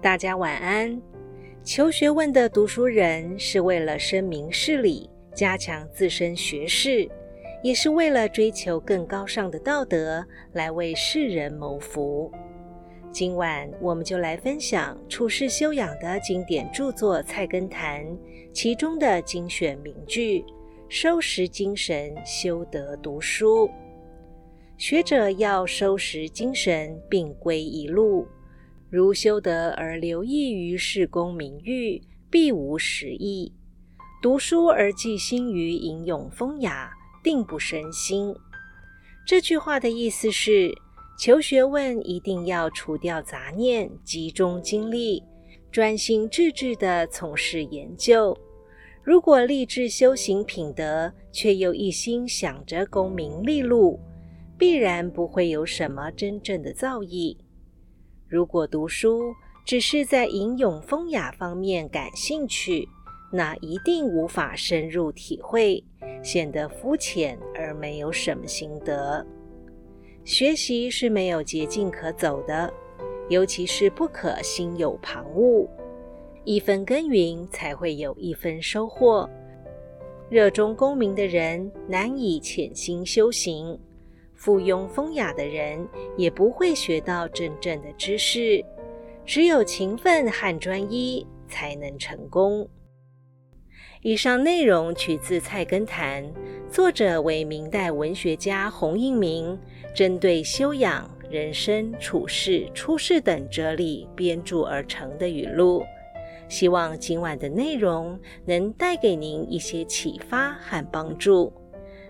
大家晚安。求学问的读书人是为了声明事理，加强自身学识，也是为了追求更高尚的道德，来为世人谋福。今晚我们就来分享处世修养的经典著作《菜根谭》，其中的精选名句：收拾精神，修德读书。学者要收拾精神，并归一路。如修德而留意于世功名誉，必无实益；读书而寄心于吟咏风雅，定不生心。这句话的意思是：求学问一定要除掉杂念，集中精力，专心致志地从事研究。如果立志修行品德，却又一心想着功名利禄，必然不会有什么真正的造诣。如果读书只是在吟咏风雅方面感兴趣，那一定无法深入体会，显得肤浅而没有什么心得。学习是没有捷径可走的，尤其是不可心有旁骛。一分耕耘才会有一分收获。热衷功名的人难以潜心修行。附庸风雅的人也不会学到真正的知识，只有勤奋和专一才能成功。以上内容取自《菜根谭》，作者为明代文学家洪应明，针对修养、人生处世、出世等哲理编著而成的语录。希望今晚的内容能带给您一些启发和帮助。